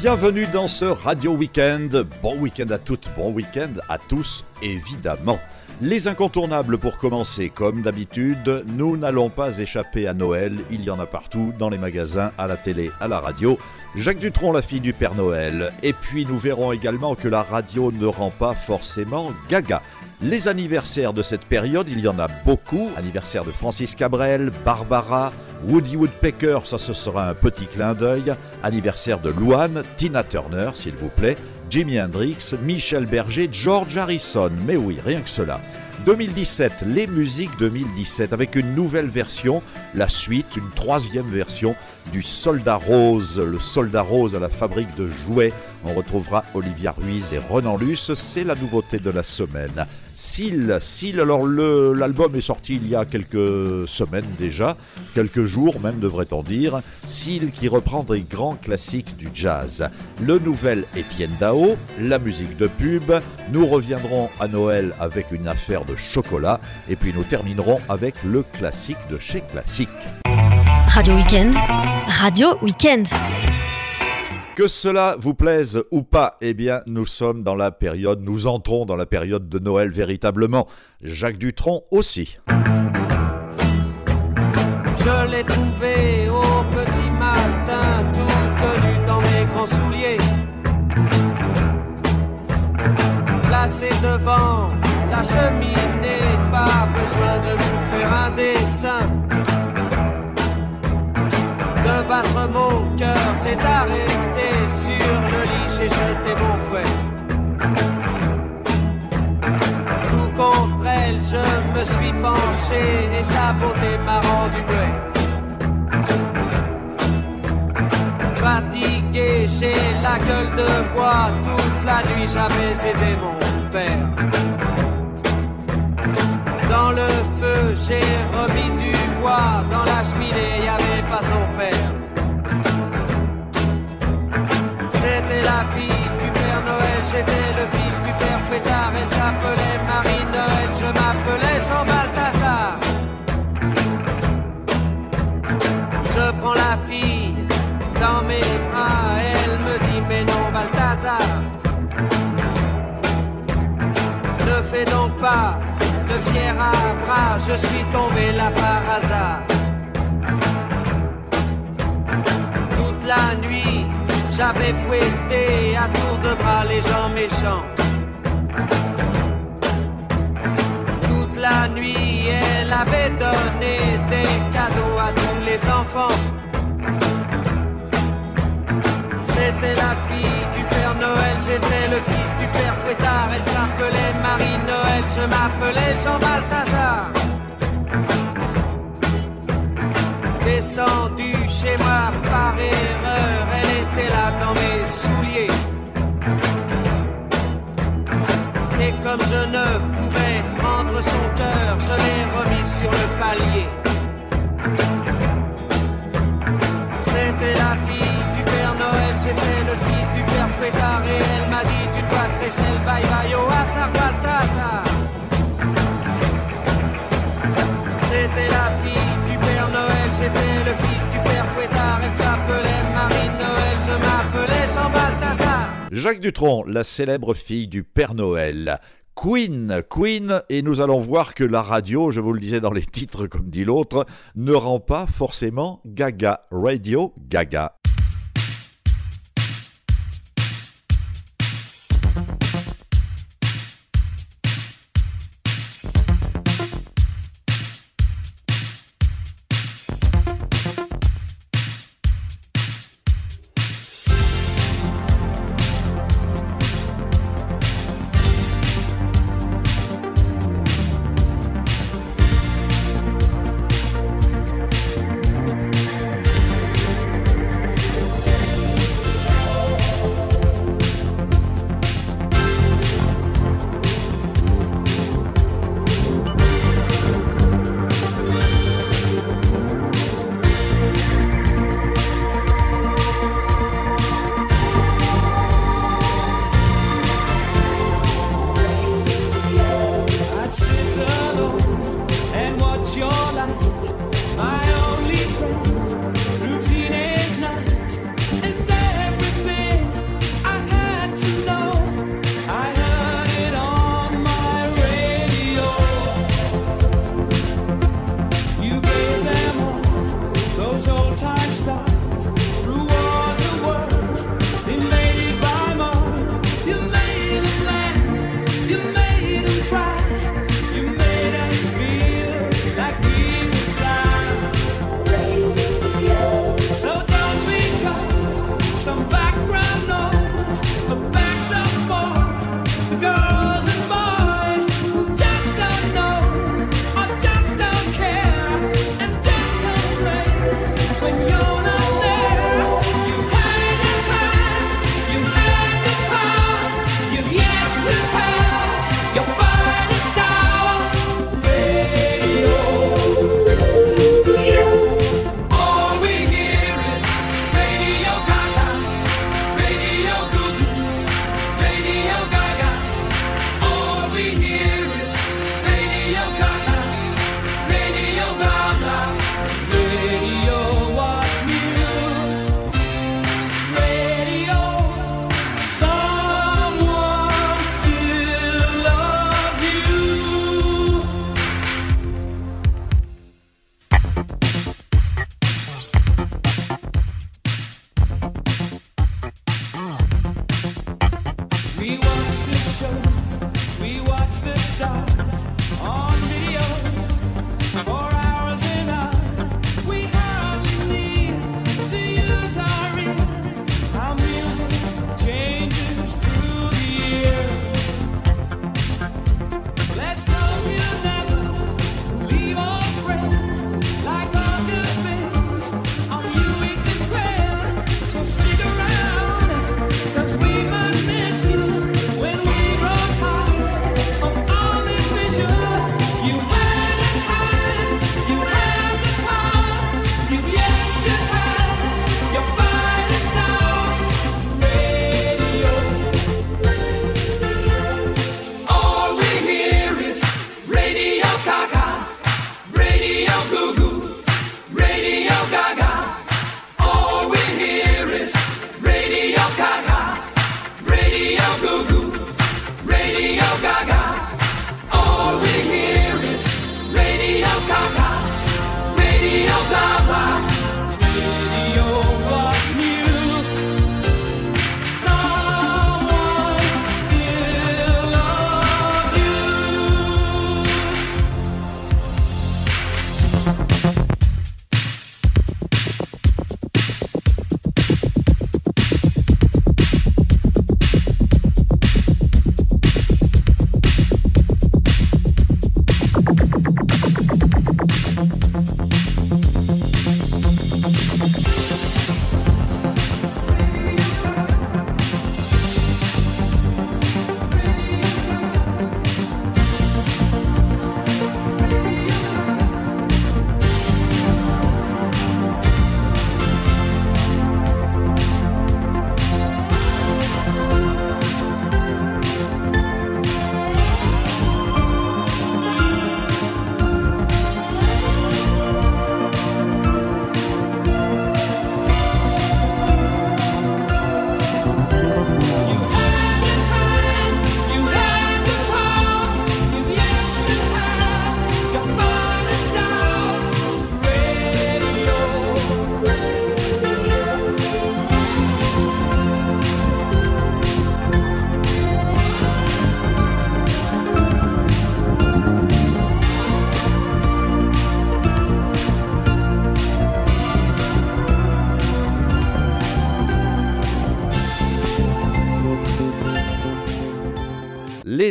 bienvenue dans ce Radio Weekend. Bon week-end à toutes, bon week-end à tous, évidemment. Les incontournables pour commencer, comme d'habitude, nous n'allons pas échapper à Noël, il y en a partout, dans les magasins, à la télé, à la radio. Jacques Dutronc, la fille du Père Noël. Et puis nous verrons également que la radio ne rend pas forcément gaga. Les anniversaires de cette période, il y en a beaucoup. Anniversaire de Francis Cabrel, Barbara, Woody Woodpecker, ça ce sera un petit clin d'œil. Anniversaire de Luan, Tina Turner, s'il vous plaît. Jimi Hendrix, Michel Berger, George Harrison. Mais oui, rien que cela. 2017, les musiques 2017, avec une nouvelle version, la suite, une troisième version du Soldat Rose, le Soldat Rose à la fabrique de jouets. On retrouvera Olivia Ruiz et Renan Luce, c'est la nouveauté de la semaine. Seal, Seal, alors l'album est sorti il y a quelques semaines déjà, quelques jours même devrait-on dire. Seal qui reprend des grands classiques du jazz. Le nouvel Étienne Dao, la musique de pub. Nous reviendrons à Noël avec une affaire de chocolat et puis nous terminerons avec le classique de chez Classique. Radio Weekend, Radio Weekend. Que cela vous plaise ou pas, eh bien, nous sommes dans la période, nous entrons dans la période de Noël véritablement. Jacques Dutronc aussi. Je l'ai trouvé au petit matin, tout nu dans mes grands souliers. Placé devant la cheminée, pas besoin de vous faire un dessin mon cœur s'est arrêté sur le lit, j'ai jeté mon fouet. Tout contre elle, je me suis penché et sa beauté m'a rendu muet. Fatigué, j'ai la gueule de bois, toute la nuit j'avais aidé mon père. Dans le feu, j'ai remis du bois, dans la cheminée, y avait pas son père. La fille du Père Noël, j'étais le fils du Père Fouettard. Elle s'appelait Marie Noël, je m'appelais Jean Balthazar. Je prends la fille dans mes bras, elle me dit mais non Balthazar. Ne fais donc pas le fier à bras, je suis tombé là par hasard. Toute la nuit, j'avais fouetté à tour de bras les gens méchants. Toute la nuit, elle avait donné des cadeaux à tous les enfants. C'était la fille du Père Noël, j'étais le fils du Père Fouettard. Elle s'appelait Marie Noël, je m'appelais Jean Balthazar. Descendu chez moi par erreur, elle était là dans mes souliers. Et comme je ne pouvais prendre son cœur, je l'ai remis sur le palier. C'était la fille du Père Noël, j'étais le fils du Père Fouettard et elle m'a dit tu dois le bye bye au hasard Jacques Dutronc, la célèbre fille du Père Noël. Queen, Queen, et nous allons voir que la radio, je vous le disais dans les titres comme dit l'autre, ne rend pas forcément gaga. Radio gaga.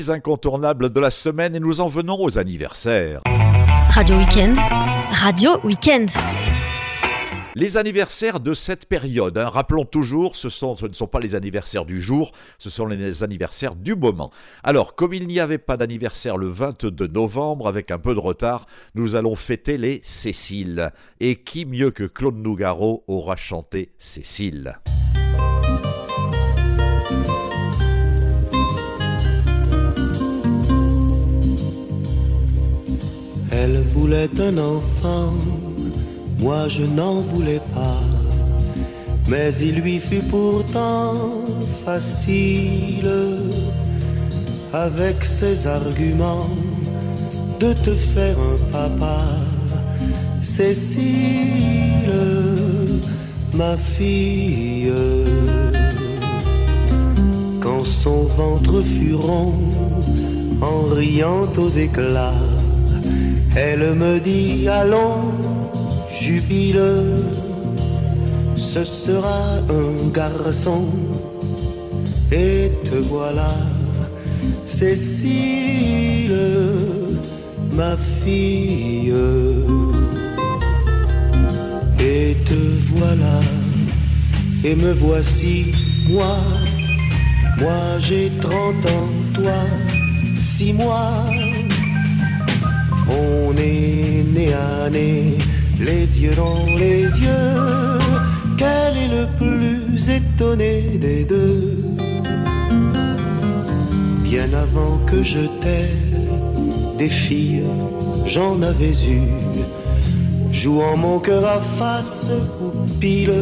Les incontournables de la semaine et nous en venons aux anniversaires. Radio Weekend, Radio Weekend. Les anniversaires de cette période, hein, rappelons toujours, ce, sont, ce ne sont pas les anniversaires du jour, ce sont les anniversaires du moment. Alors, comme il n'y avait pas d'anniversaire le 22 novembre, avec un peu de retard, nous allons fêter les Cécile. Et qui mieux que Claude Nougaro aura chanté Cécile? Elle voulait un enfant, moi je n'en voulais pas. Mais il lui fut pourtant facile, avec ses arguments, de te faire un papa. Cécile, ma fille, quand son ventre fut rond, en riant aux éclats elle me dit allons, jubile, ce sera un garçon. Et te voilà, Cécile, ma fille. Et te voilà, et me voici, moi, moi j'ai trente ans, toi, six mois on est né à nez, les yeux dans les yeux. Quel est le plus étonné des deux? Bien avant que je t'aie, des filles, j'en avais eu. Jouant mon cœur à face ou pile,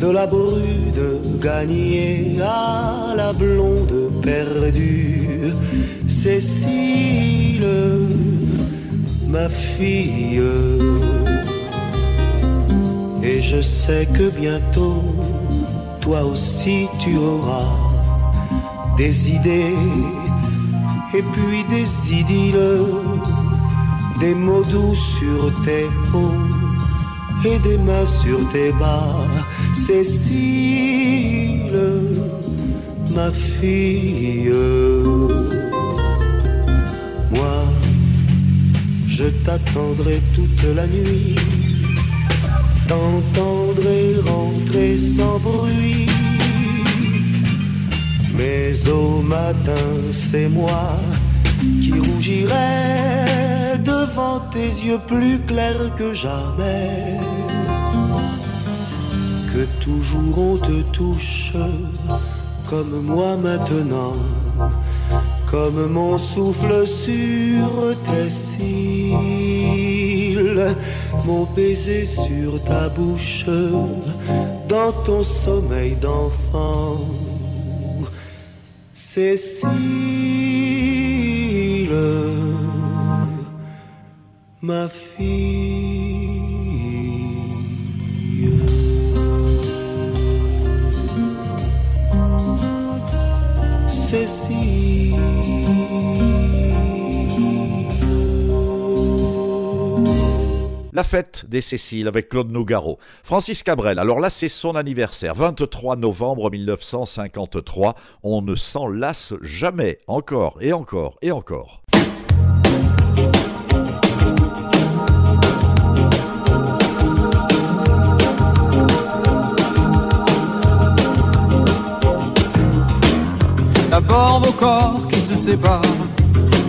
de la brude gagnée à la blonde perdue. Cécile, ma fille. Et je sais que bientôt, toi aussi tu auras des idées et puis des idylles, des mots doux sur tes hauts et des mains sur tes bas. Cécile, ma fille. Je t'attendrai toute la nuit, t'entendrai rentrer sans bruit. Mais au matin, c'est moi qui rougirai devant tes yeux plus clairs que jamais. Que toujours on te touche comme moi maintenant comme mon souffle sur tes cils, mon baiser sur ta bouche, dans ton sommeil d'enfant. Cécile, ma fille. La fête des Céciles avec Claude Nougaro. Francis Cabrel, alors là c'est son anniversaire, 23 novembre 1953. On ne s'en lasse jamais, encore et encore et encore. D'abord vos corps qui se séparent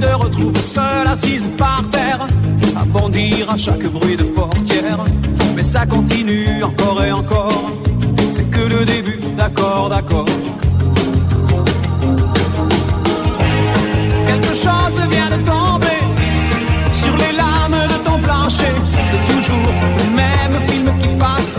te retrouves seul assise par terre, à bondir à chaque bruit de portière. Mais ça continue encore et encore, c'est que le début, d'accord, d'accord. Quelque chose vient de tomber sur les lames de ton plancher, c'est toujours le même film qui passe.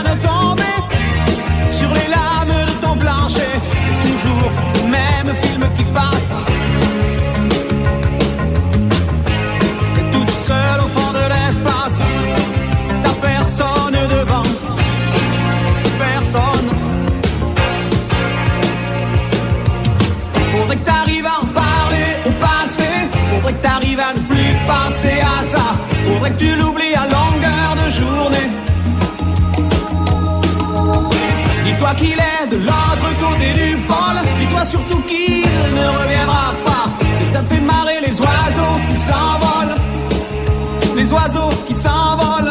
Faudrait que tu l'oublies à longueur de journée. Dis-toi qu'il est de l'autre côté du pôle. Dis-toi surtout qu'il ne reviendra pas. Et ça te fait marrer les oiseaux qui s'envolent. Les oiseaux qui s'envolent.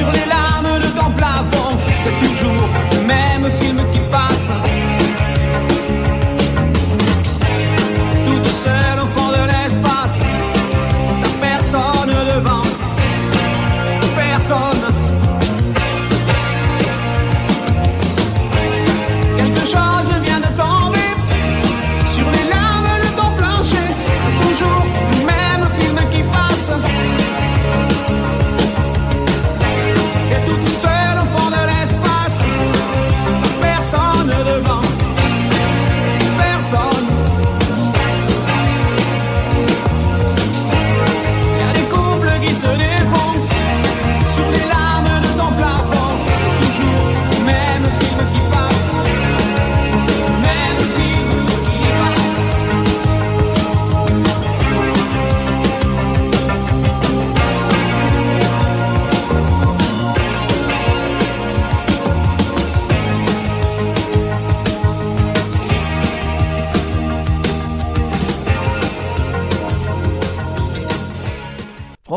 Sur les lames de ton plafond. C'est toujours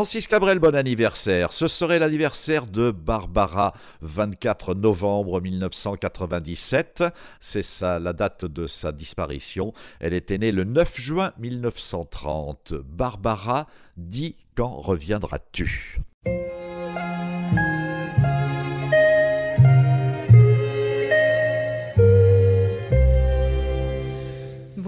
Francis Cabrel, bon anniversaire. Ce serait l'anniversaire de Barbara, 24 novembre 1997. C'est ça, la date de sa disparition. Elle était née le 9 juin 1930. Barbara, dis quand reviendras-tu?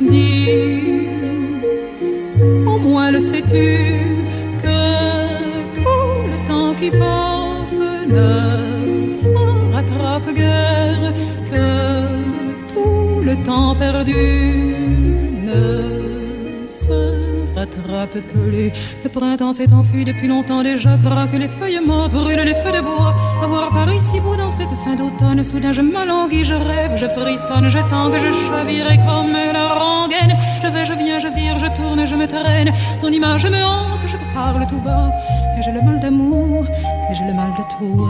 Dis, au moins le sais-tu, que tout le temps qui passe ne se rattrape guère, que tout le temps perdu ne rattrape plus. Le printemps s'est enfui depuis longtemps déjà, craque les feuilles mortes, brûlent les feux de bois. Avoir Paris si beau dans cette fin d'automne, soudain je m'alanguis, je rêve, je frissonne, je tangue, je chavire comme la rengaine. Je vais, je viens, je vire, je tourne, je me traîne. Ton image me hante, je te parle tout bas. Et j'ai le mal d'amour, et j'ai le mal de toi.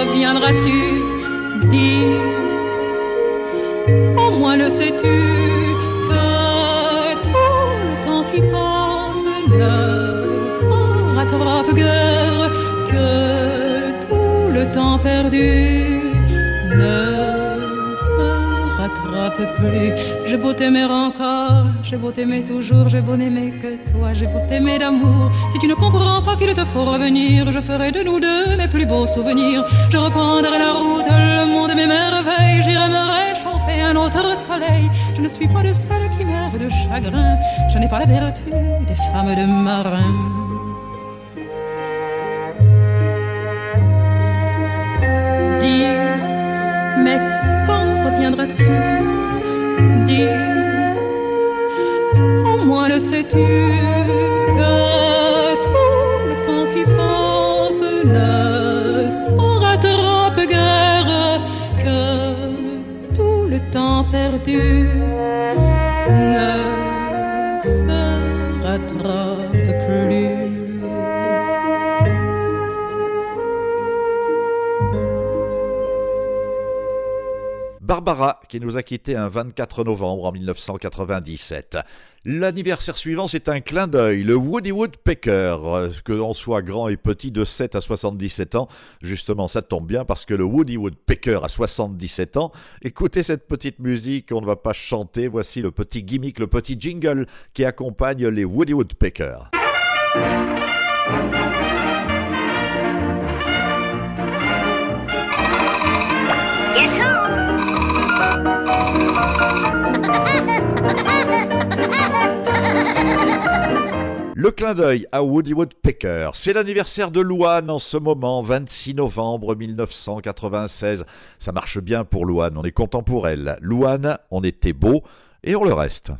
Reviendras-tu? Dis, au moins le sais-tu que tout le temps qui passe ne se rattrape guère, que tout le temps perdu ne se rattrape plus. J'ai beau t'aimer encore, j'ai beau t'aimer toujours, j'ai beau n'aimer que toi, j'ai beau t'aimer d'amour. Si tu ne comprends pas qu'il te faut revenir, je ferai de nous deux mes plus beaux souvenirs. Je reprendrai la route, le monde mes merveilles, j'irai me réchauffer un autre soleil. Je ne suis pas de celle qui meurt de chagrin, je n'ai pas la vertu des femmes de marin. Dis, mais quand reviendras-tu? Dis, le sais-tu que tout le temps qui passe ne se rattrape guère, que tout le temps perdu ne Barbara, qui nous a quittés un 24 novembre en 1997. L'anniversaire suivant, c'est un clin d'œil, le Woody Woodpecker. Euh, Que l'on soit grand et petit de 7 à 77 ans, justement, ça tombe bien parce que le Woody Woodpecker a 77 ans. Écoutez cette petite musique, on ne va pas chanter. Voici le petit gimmick, le petit jingle qui accompagne les Woody Woodpecker. Le clin d'œil à Woody Woodpecker. C'est l'anniversaire de Louane en ce moment, 26 novembre 1996. Ça marche bien pour Louane, on est content pour elle. Louane, on était beau et on le reste.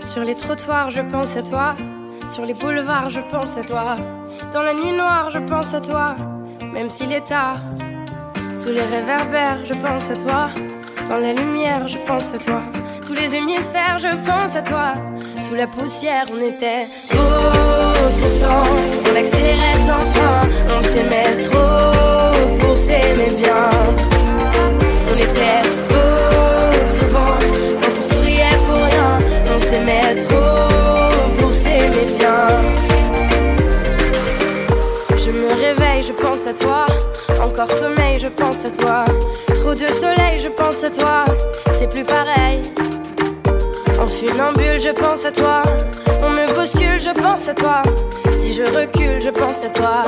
Sur les trottoirs, je pense à toi. Sur les boulevards, je pense à toi. Dans la nuit noire, je pense à toi. Même s'il est tard. Sous les réverbères, je pense à toi. Dans la lumière, je pense à toi. Tous les hémisphères, je pense à toi. Sous la poussière, on était beau pourtant. On accélérait sans frein. On s'aimait trop pour s'aimer bien. On était Encore sommeil, je pense à toi. Trop de soleil, je pense à toi. C'est plus pareil. En funambule, je pense à toi. On me bouscule, je pense à toi. Si je recule, je pense à toi.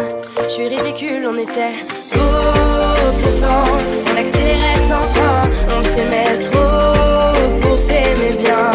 Je suis ridicule, on était beau pourtant. On accélérait sans frein. On s'aimait trop pour s'aimer bien.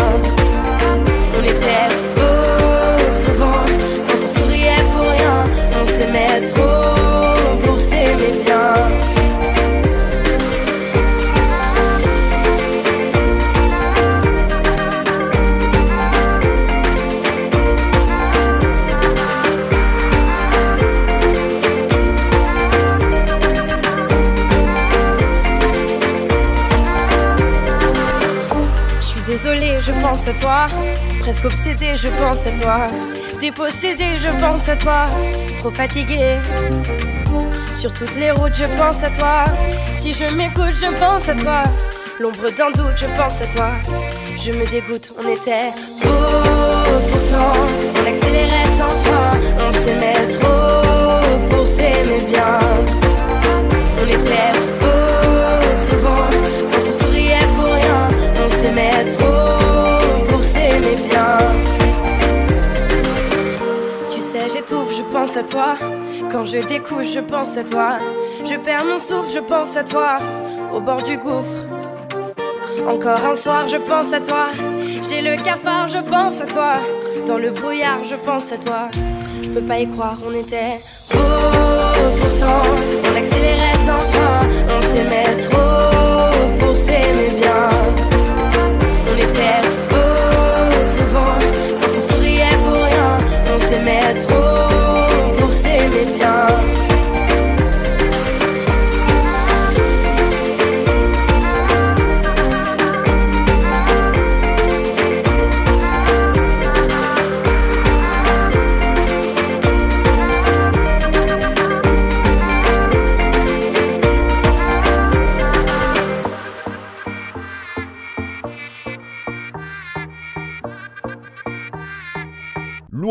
Toi. Presque obsédée, je pense à toi. Dépossédée, je pense à toi. Trop fatiguée. Sur toutes les routes, je pense à toi. Si je m'écoute, je pense à toi. L'ombre d'un doute, je pense à toi. Je me dégoûte, on était beau pourtant. On accélérait sans fin. On s'aimait trop pour s'aimer Quand je découche, je pense à toi. Je perds mon souffle, je pense à toi. Au bord du gouffre. Encore un soir, je pense à toi. J'ai le cafard, je pense à toi. Dans le brouillard, je pense à toi. Je peux pas y croire, on était beau pourtant. On accélérait sans frein. On s'aimait trop pour s'aimer bien.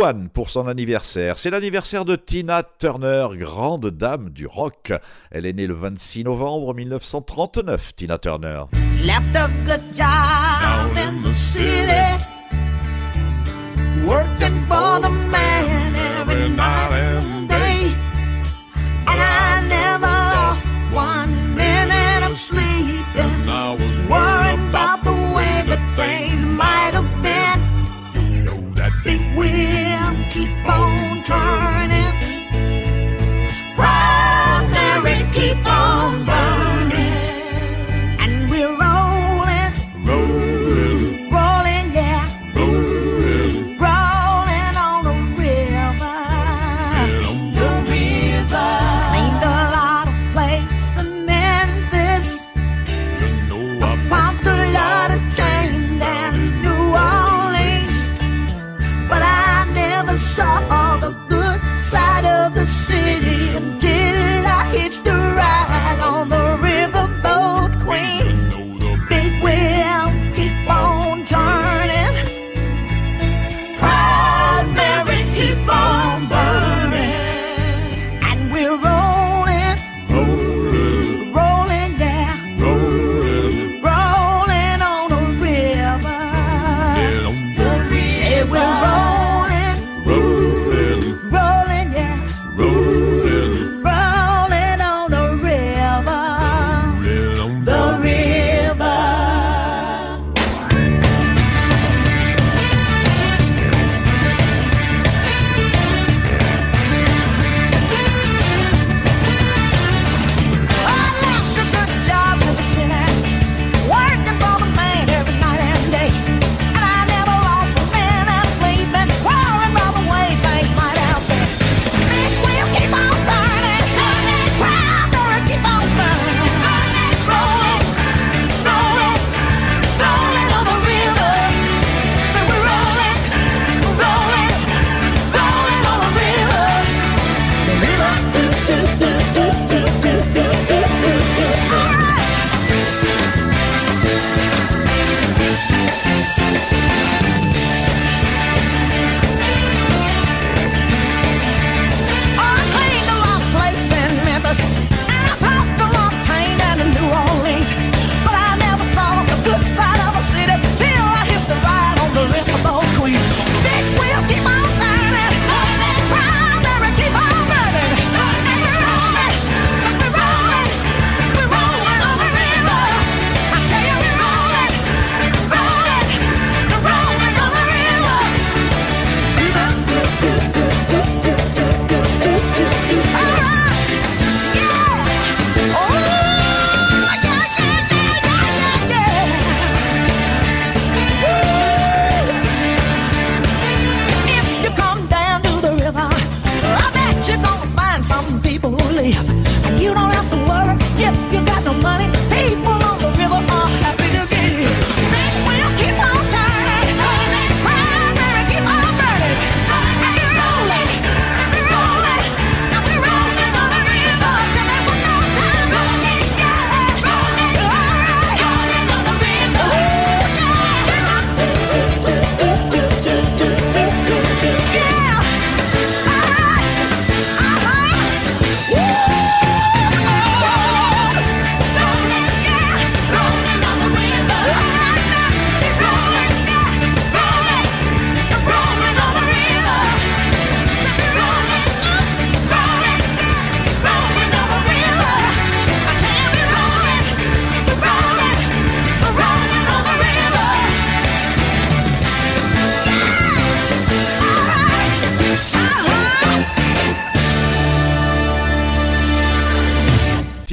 Louane pour son anniversaire. C'est l'anniversaire de Tina Turner, grande dame du rock. Elle est née le 26 novembre 1939, Tina Turner. Left a good job in the city, working for the man every night and day. And I never lost one minute of sleep. And I was worried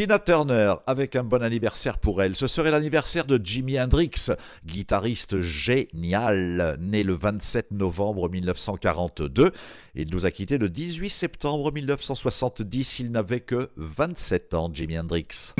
Tina Turner avec un bon anniversaire pour elle. Ce serait l'anniversaire de Jimi Hendrix, guitariste génial, né le 27 novembre 1942. Il nous a quittés le 18 septembre 1970. Il n'avait que 27 ans, Jimi Hendrix.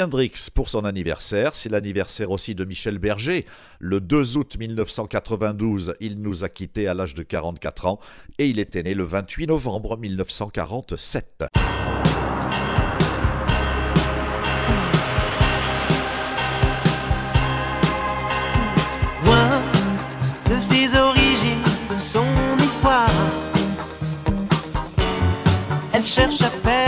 Hendrix pour son anniversaire. C'est l'anniversaire aussi de Michel Berger. Le 2 août 1992, il nous a quittés à l'âge de 44 ans et il était né le 28 novembre 1947. Loin de ses origines, de son histoire, elle cherche à faire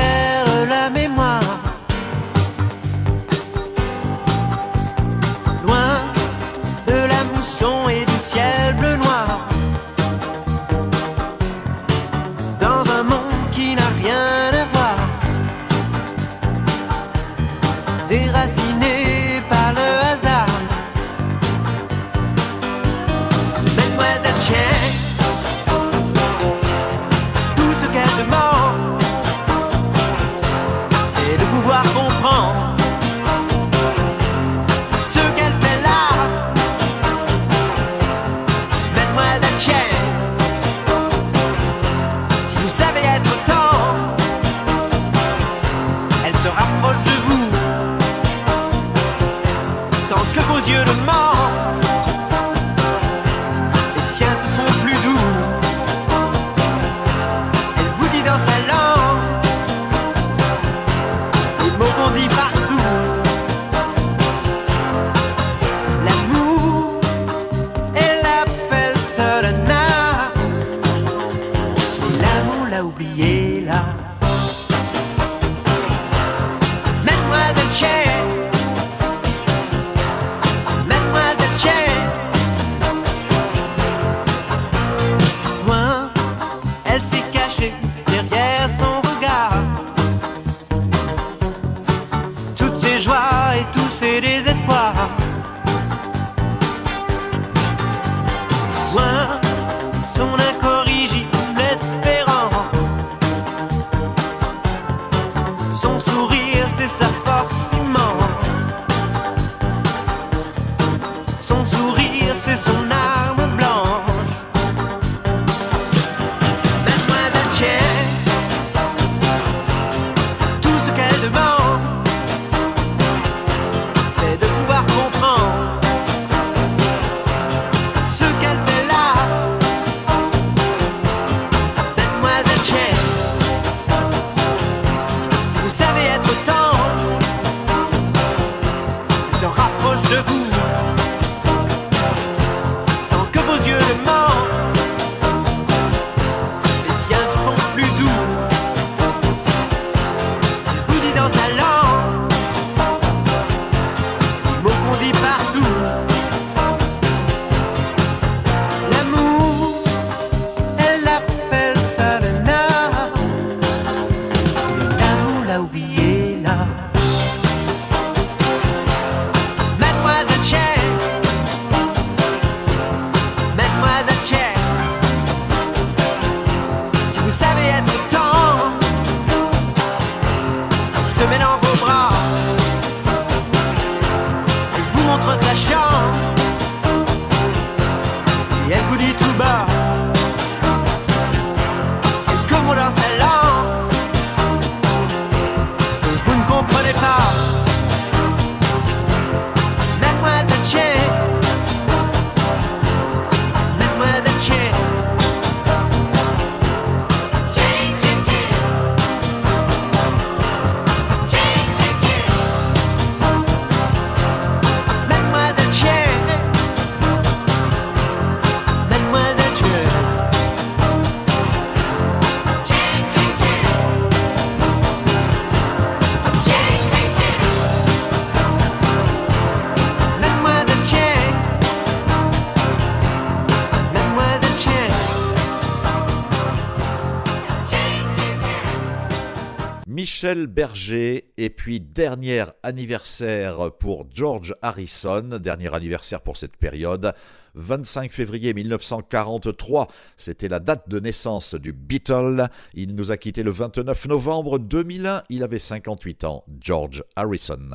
Michel Berger. Et puis, dernier anniversaire pour George Harrison, dernier anniversaire pour cette période. 25 février 1943, c'était la date de naissance du Beatle. Il nous a quitté le 29 novembre 2001. Il avait 58 ans, George Harrison.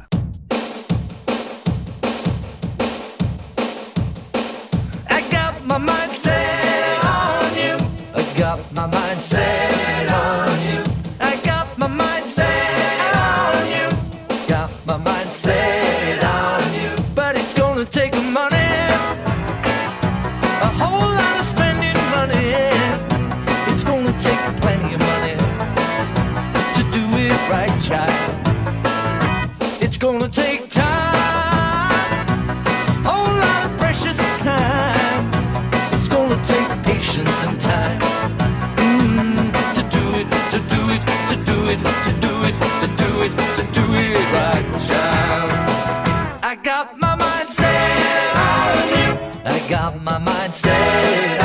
my mind. says.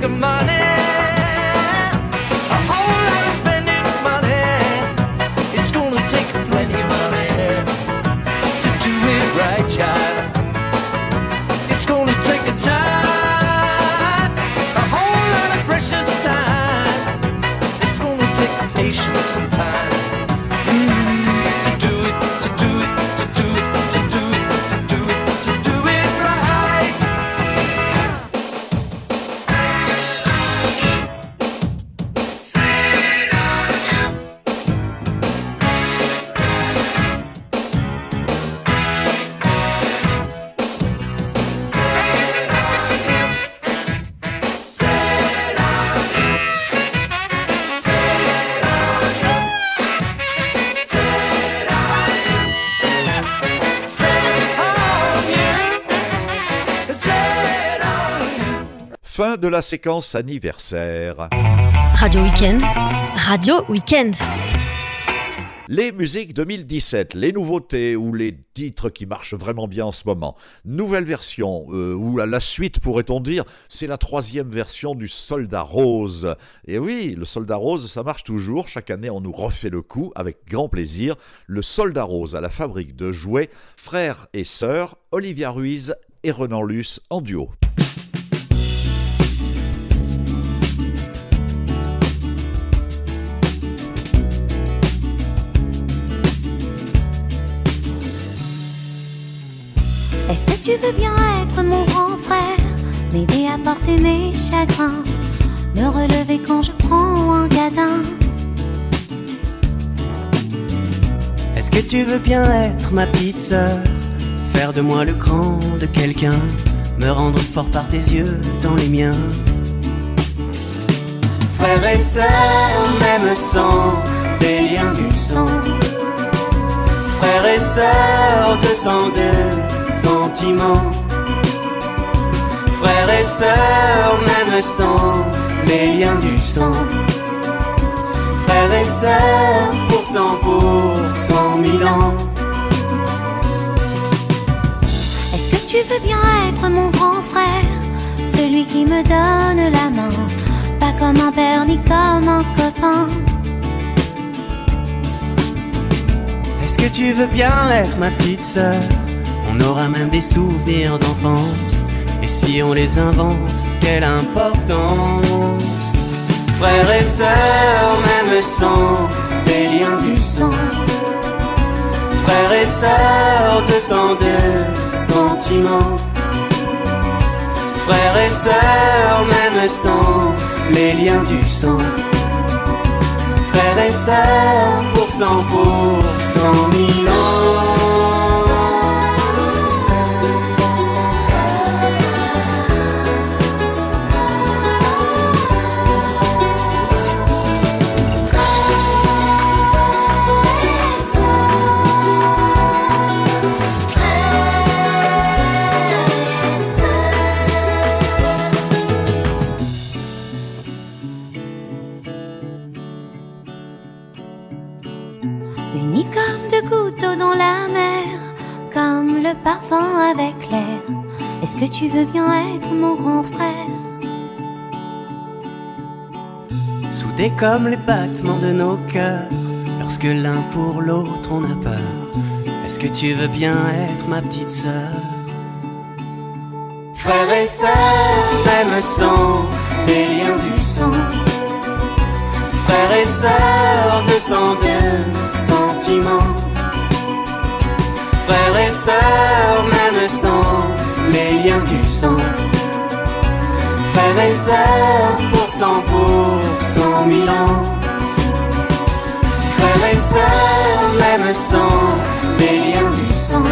make money. De la séquence anniversaire. Radio Weekend, Radio Weekend. Les musiques 2017, les nouveautés ou les titres qui marchent vraiment bien en ce moment. Nouvelle version, euh, ou la, la suite pourrait-on dire, c'est la troisième version du Soldat Rose. Et oui, le Soldat Rose, ça marche toujours. Chaque année, on nous refait le coup avec grand plaisir. Le Soldat Rose à la fabrique de jouets, frères et sœurs, Olivia Ruiz et Renan Luce en duo. Est-ce que tu veux bien être mon grand frère M'aider à porter mes chagrins Me relever quand je prends un gadin Est-ce que tu veux bien être ma petite sœur Faire de moi le grand de quelqu'un Me rendre fort par tes yeux dans les miens? Frères et sœurs, même sang, des liens du sang. Frères et sœurs, de sang de sentiments. Frères et sœurs, même sang, des liens du sang. Frères et sœurs, pour cent, pour cent mille ans. Est-ce que tu veux bien être mon grand frère Celui qui me donne la main Pas comme un père ni comme un copain? Est-ce que tu veux bien être ma petite sœur On aura même des souvenirs d'enfance. Et si on les invente, quelle importance. Frères et sœurs, même sang, des liens du sang. Frères et sœurs, de sang de sentiments. Frères et sœurs, même sang, les liens du sang. Frères et sœurs, pour cent, pour cent mille ans Unis comme deux couteaux dans la mer Comme le parfum avec l'air. Est-ce que tu veux bien être mon grand frère? Soudés comme les battements de nos cœurs Lorsque l'un pour l'autre on a peur. Est-ce que tu veux bien être ma petite sœur? Frères et sœurs, même sang, des liens du sang. Frères et sœurs, de sang Frères et sœurs, même sang, les liens du sang. Frères et sœurs, pour cent, pour cent mille ans. Frères et sœurs, même sang, les liens du sang.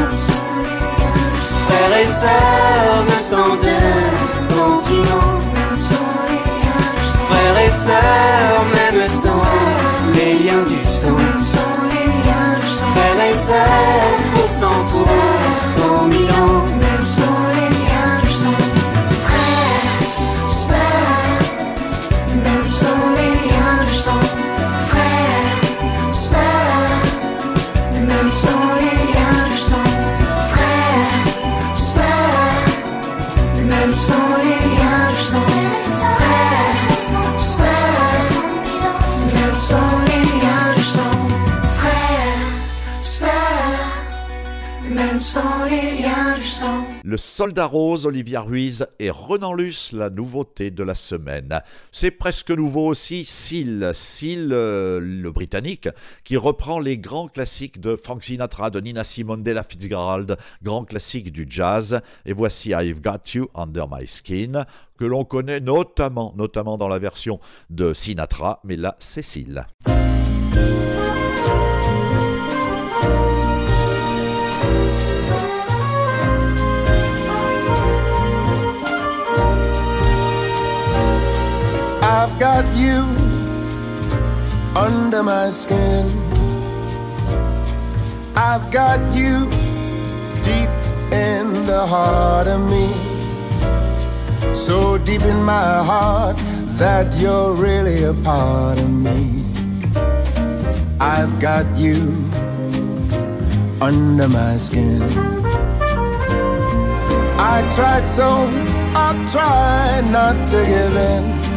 Frères et sœurs, de sang de sentiments. Frères et sœurs, même sang, les liens du sang Sœurs, pour cent, pour cent Le Soldat Rose, Olivia Ruiz et Renan Luce, la nouveauté de la semaine. C'est presque nouveau aussi Seal, Seal euh, le britannique, qui reprend les grands classiques de Frank Sinatra, de Nina Simone, d'Ella Fitzgerald, grands classiques du jazz. Et voici I've Got You Under My Skin, que l'on connaît notamment, notamment dans la version de Sinatra, mais là c'est I've got you under my skin. I've got you deep in the heart of me. So deep in my heart that you're really a part of me. I've got you under my skin. I tried so, I tried not to give in.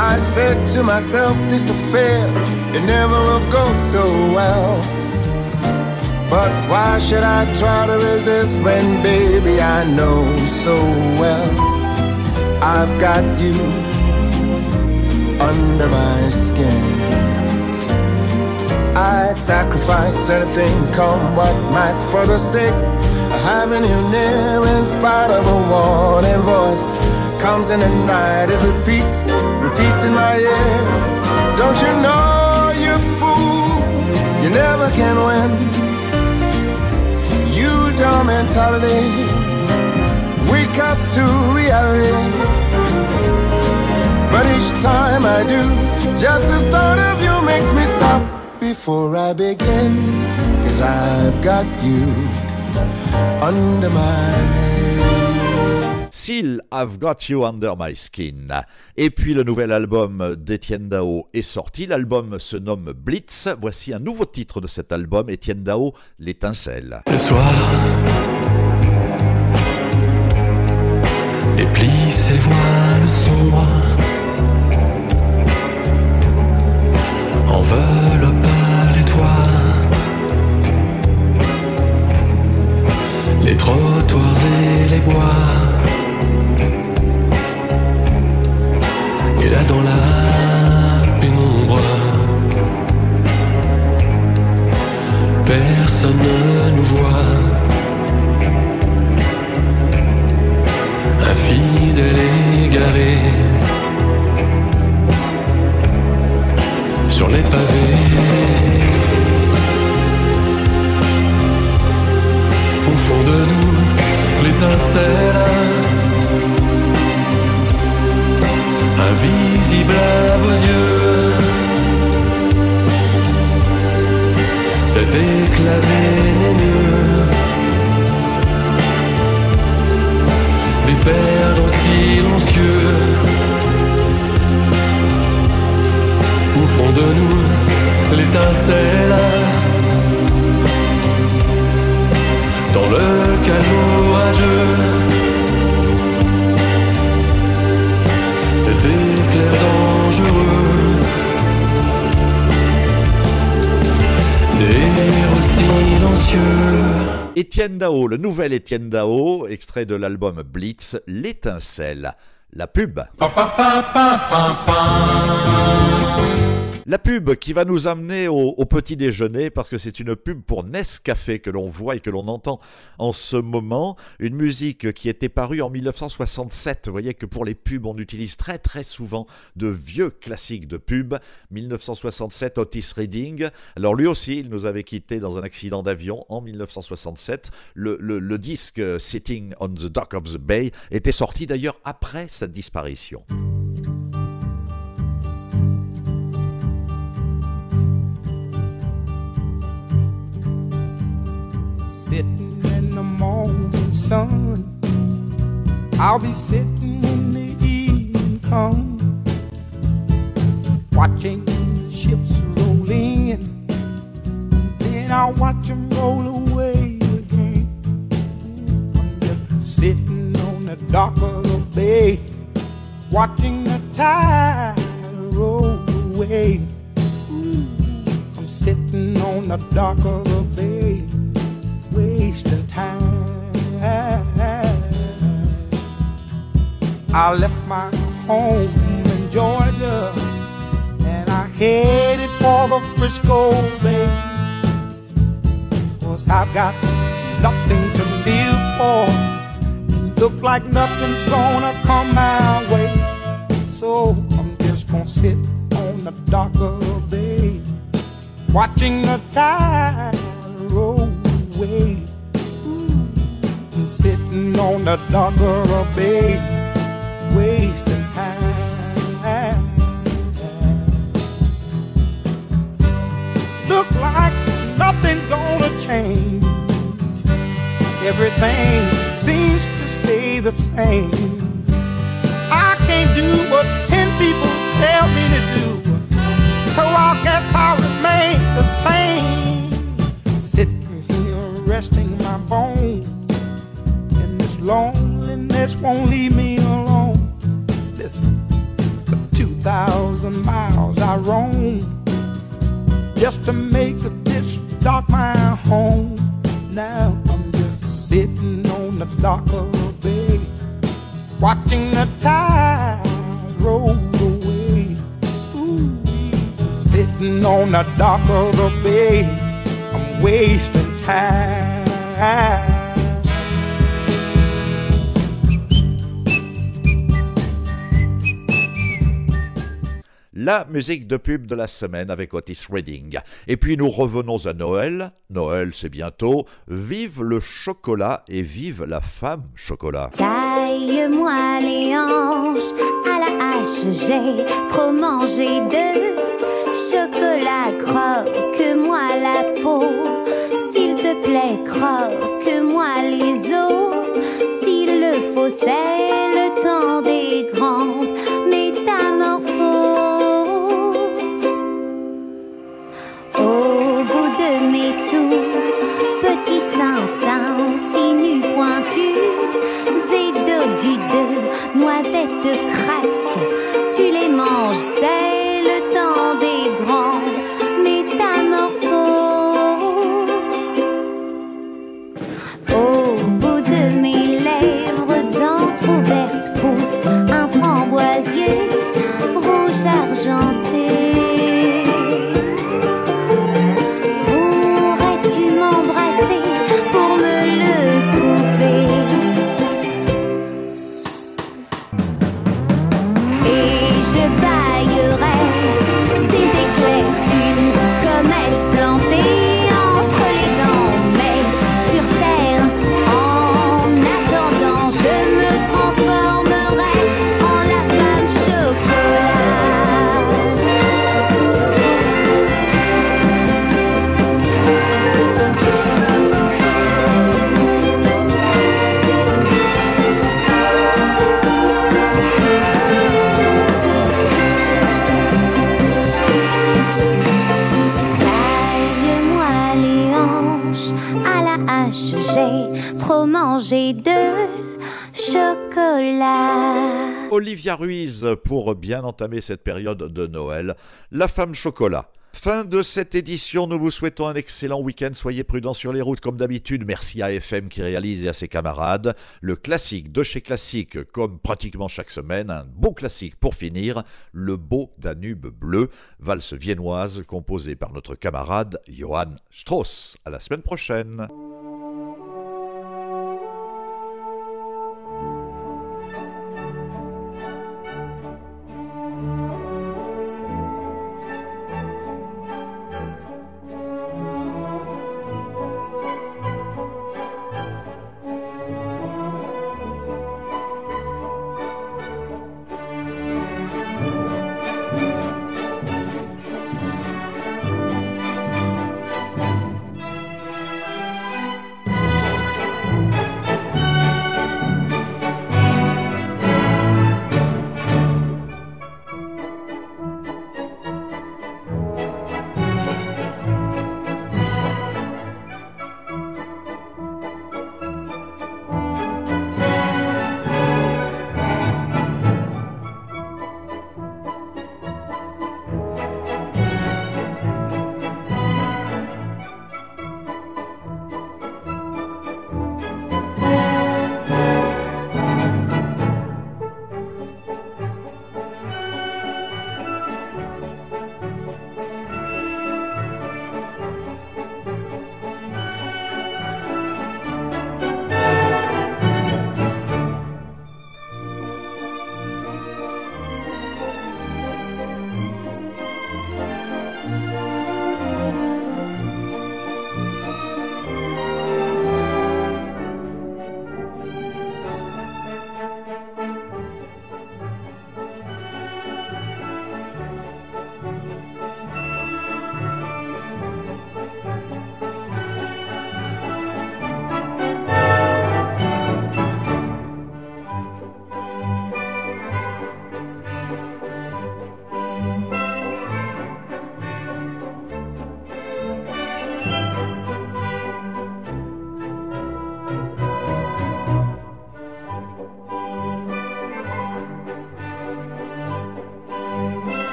I said to myself, this affair, it never will go so well. But why should I try to resist when, baby, I know so well I've got you under my skin. I'd sacrifice anything, come what might, for the sake of having you near, in spite of a warning voice. Comes in the night, it repeats, repeats in my ear. Don't you know, you fool, you never can win. Use your mentality, wake up to reality. But each time I do, just the thought of you makes me stop before I begin. Cause I've got you under my Seal, I've Got You Under My Skin. Et puis le nouvel album d'Étienne Dao est sorti. L'album se nomme Blitz. Voici un nouveau titre de cet album, Étienne Dao, L'étincelle. Le soir déplie ses voiles sombres, enveloppe toits, les trottoirs et les bois. Et là dans la pénombre, personne ne nous voit. Infidèle égaré sur les pavés. Au fond de nous, l'étincelle invisible à vos yeux. Cet éclat vénéneux des perdres silencieux. Au fond de nous, l'étincelle dans le calme orageux. Silencieux. Étienne Dao, le nouvel Étienne Dao, extrait de l'album Blitz, L'étincelle. La pub. La pub qui va nous amener au, petit déjeuner parce que c'est une pub pour Nescafé que l'on voit et que l'on entend en ce moment. Une musique qui était parue en 1967. Vous voyez que pour les pubs, on utilise très très souvent de vieux classiques de pub. 1967, Otis Redding. Alors lui aussi, il nous avait quittés dans un accident d'avion en 1967. Le, disque Sitting on the Dock of the Bay était sorti d'ailleurs après sa disparition. Sitting in the morning sun. I'll be sitting when the evening comes, watching the ships roll in. Then I'll watch them roll away again. I'm just sitting on the dock of the bay, watching the tide roll away. I'm sitting on the dock of the bay wasting time. I left my home in Georgia and I headed for the Frisco Bay. Cause I've got nothing to live for. Look like nothing's gonna come my way. So I'm just gonna sit on the dock of the bay, watching the tide roll away. On the the bay, wasting time. Look like nothing's gonna change. Everything seems to stay the same. I can't do what ten people tell me to do, so I guess I'll remain the same. Sitting here resting loneliness won't leave me alone. Listen, for two thousand miles I roam just to make this dock my home. Now I'm just sitting on the dock of the bay, watching the tides roll away. Ooh, sitting on the dock of the bay, I'm wasting time. La musique de pub de la semaine avec Otis Redding. Et puis nous revenons à Noël. Noël, c'est bientôt. Vive le chocolat et vive la femme chocolat. Taille-moi les hanches à la hache, j'ai trop mangé de chocolat. Croque-moi la peau, s'il te plaît, croque-moi les os. S'il le faut, c'est de cette période de Noël. La femme chocolat. Fin de cette édition, nous vous souhaitons un excellent week-end. Soyez prudents sur les routes comme d'habitude. Merci à FM qui réalise et à ses camarades. Le classique de chez Classique, comme pratiquement chaque semaine, un beau classique pour finir, le beau Danube bleu, valse viennoise composée par notre camarade Johann Strauss. À la semaine prochaine.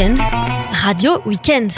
Radio Weekend.